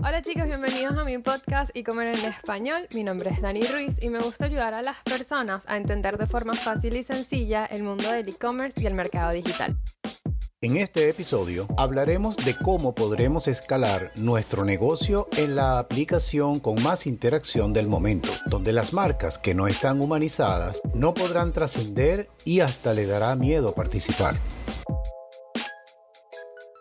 Hola chicos, bienvenidos a mi podcast y comer en español. Mi nombre es Dani Ruiz y me gusta ayudar a las personas a entender de forma fácil y sencilla el mundo del e-commerce y el mercado digital. En este episodio hablaremos de cómo podremos escalar nuestro negocio en la aplicación con más interacción del momento, donde las marcas que no están humanizadas no podrán trascender y hasta le dará miedo participar.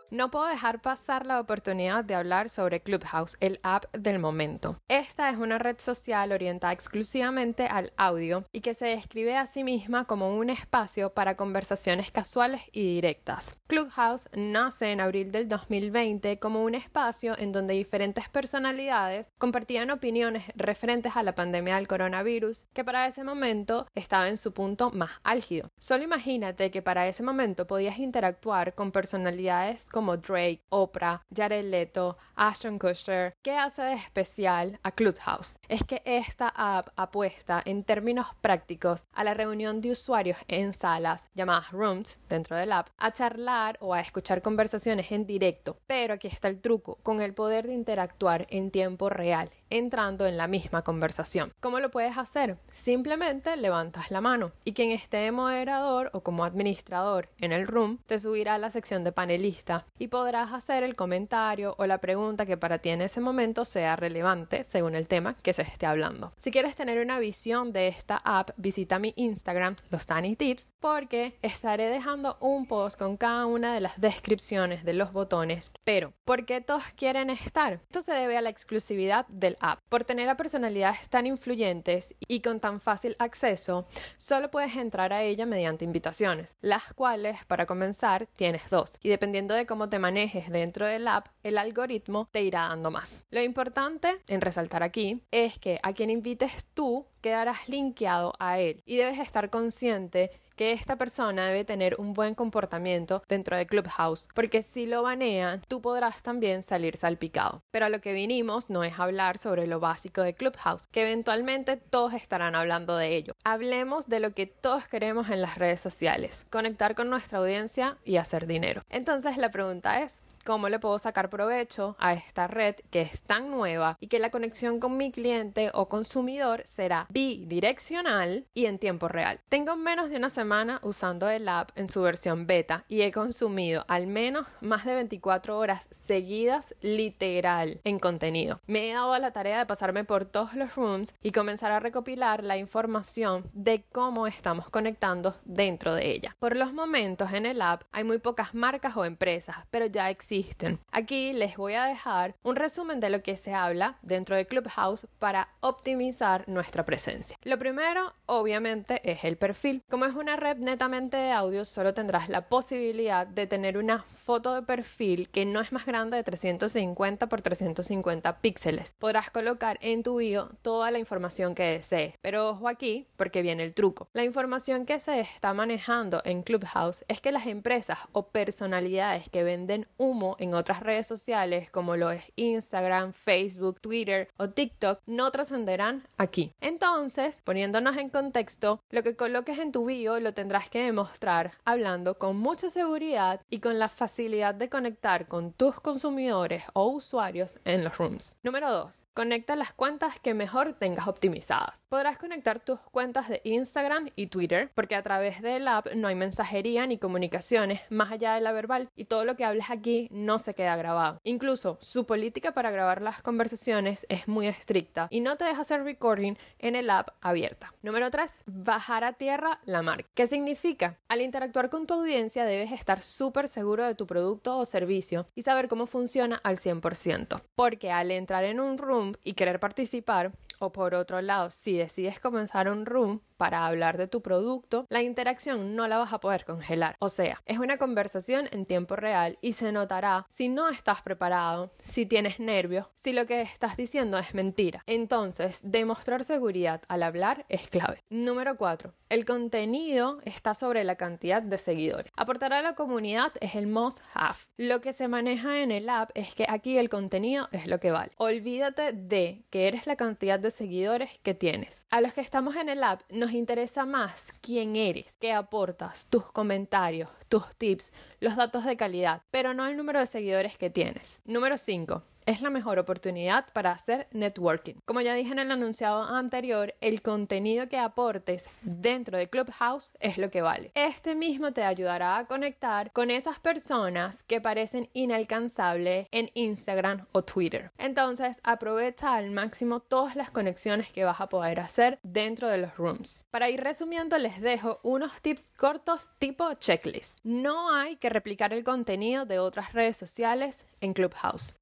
No puedo dejar pasar la oportunidad de hablar sobre Clubhouse, el app del momento. Esta es una red social orientada exclusivamente al audio y que se describe a sí misma como un espacio para conversaciones casuales y directas. Clubhouse nace en abril del 2020 como un espacio en donde diferentes personalidades compartían opiniones referentes a la pandemia del coronavirus, que para ese momento estaba en su punto más álgido. Solo imagínate que para ese momento podías interactuar con personalidades como Drake, Oprah, Jared Leto, Ashton Kutcher. ¿Qué hace de especial a Clubhouse? Es que esta app apuesta en términos prácticos a la reunión de usuarios en salas llamadas rooms dentro del app, a charlar o a escuchar conversaciones en directo. Pero aquí está el truco, con el poder de interactuar en tiempo real entrando en la misma conversación. ¿Cómo lo puedes hacer? Simplemente levantas la mano y quien esté de moderador o como administrador en el room te subirá a la sección de panelista y podrás hacer el comentario o la pregunta que para ti en ese momento sea relevante según el tema que se esté hablando. Si quieres tener una visión de esta app, visita mi Instagram, los Tiny Tips, porque estaré dejando un post con cada una de las descripciones de los botones. Pero, ¿por qué todos quieren estar? Esto se debe a la exclusividad del app. Por tener a personalidades tan influyentes y con tan fácil acceso, solo puedes entrar a ella mediante invitaciones, las cuales, para comenzar, tienes dos. Y dependiendo de cómo te manejes dentro del app, el algoritmo te irá dando más. Lo importante en resaltar aquí es que a quien invites tú quedarás linkeado a él y debes estar consciente que esta persona debe tener un buen comportamiento dentro de Clubhouse, porque si lo banean, tú podrás también salir salpicado. Pero a lo que vinimos no es hablar sobre lo básico de Clubhouse, que eventualmente todos estarán hablando de ello. Hablemos de lo que todos queremos en las redes sociales, conectar con nuestra audiencia y hacer dinero. Entonces la pregunta es, cómo le puedo sacar provecho a esta red que es tan nueva y que la conexión con mi cliente o consumidor será bidireccional y en tiempo real. Tengo menos de una semana usando el app en su versión beta y he consumido al menos más de 24 horas seguidas literal en contenido. Me he dado la tarea de pasarme por todos los rooms y comenzar a recopilar la información de cómo estamos conectando dentro de ella. Por los momentos en el app hay muy pocas marcas o empresas, pero ya Aquí les voy a dejar un resumen de lo que se habla dentro de Clubhouse para optimizar nuestra presencia. Lo primero, obviamente, es el perfil. Como es una red netamente de audio, solo tendrás la posibilidad de tener una foto de perfil que no es más grande de 350 por 350 píxeles. Podrás colocar en tu bio toda la información que desees. Pero ojo aquí, porque viene el truco. La información que se está manejando en Clubhouse es que las empresas o personalidades que venden humo en otras redes sociales como lo es Instagram, Facebook, Twitter o TikTok no trascenderán aquí. Entonces, poniéndonos en contexto, lo que coloques en tu bio lo tendrás que demostrar hablando con mucha seguridad y con la facilidad de conectar con tus consumidores o usuarios en los rooms. Número 2. Conecta las cuentas que mejor tengas optimizadas. Podrás conectar tus cuentas de Instagram y Twitter porque a través del app no hay mensajería ni comunicaciones más allá de la verbal y todo lo que hables aquí no se queda grabado. Incluso su política para grabar las conversaciones es muy estricta y no te deja hacer recording en el app abierta. Número 3. Bajar a tierra la marca. ¿Qué significa? Al interactuar con tu audiencia debes estar súper seguro de tu producto o servicio y saber cómo funciona al 100%. Porque al entrar en un room y querer participar, o por otro lado, si decides comenzar un room para hablar de tu producto, la interacción no la vas a poder congelar. O sea, es una conversación en tiempo real y se notará si no estás preparado, si tienes nervios, si lo que estás diciendo es mentira. Entonces, demostrar seguridad al hablar es clave. Número 4. El contenido está sobre la cantidad de seguidores. Aportar a la comunidad es el must have. Lo que se maneja en el app es que aquí el contenido es lo que vale. Olvídate de que eres la cantidad de seguidores que tienes. A los que estamos en el app nos interesa más quién eres, qué aportas, tus comentarios, tus tips, los datos de calidad, pero no el número de seguidores que tienes. Número 5 es la mejor oportunidad para hacer networking. Como ya dije en el anunciado anterior, el contenido que aportes dentro de Clubhouse es lo que vale. Este mismo te ayudará a conectar con esas personas que parecen inalcanzables en Instagram o Twitter. Entonces, aprovecha al máximo todas las conexiones que vas a poder hacer dentro de los rooms. Para ir resumiendo, les dejo unos tips cortos tipo checklist. No hay que replicar el contenido de otras redes sociales en Clubhouse.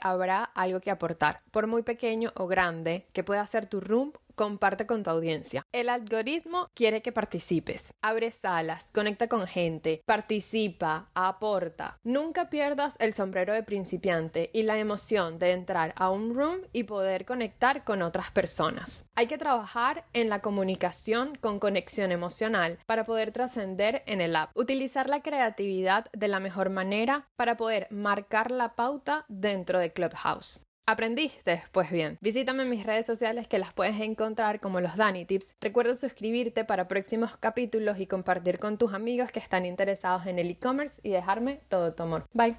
Habrá algo que aportar, por muy pequeño o grande que pueda ser tu room comparte con tu audiencia. El algoritmo quiere que participes. Abre salas, conecta con gente, participa, aporta. Nunca pierdas el sombrero de principiante y la emoción de entrar a un room y poder conectar con otras personas. Hay que trabajar en la comunicación con conexión emocional para poder trascender en el app. Utilizar la creatividad de la mejor manera para poder marcar la pauta dentro de Clubhouse. ¿Aprendiste? Pues bien, visítame en mis redes sociales que las puedes encontrar como los Dani Tips. Recuerda suscribirte para próximos capítulos y compartir con tus amigos que están interesados en el e-commerce y dejarme todo tu amor. Bye.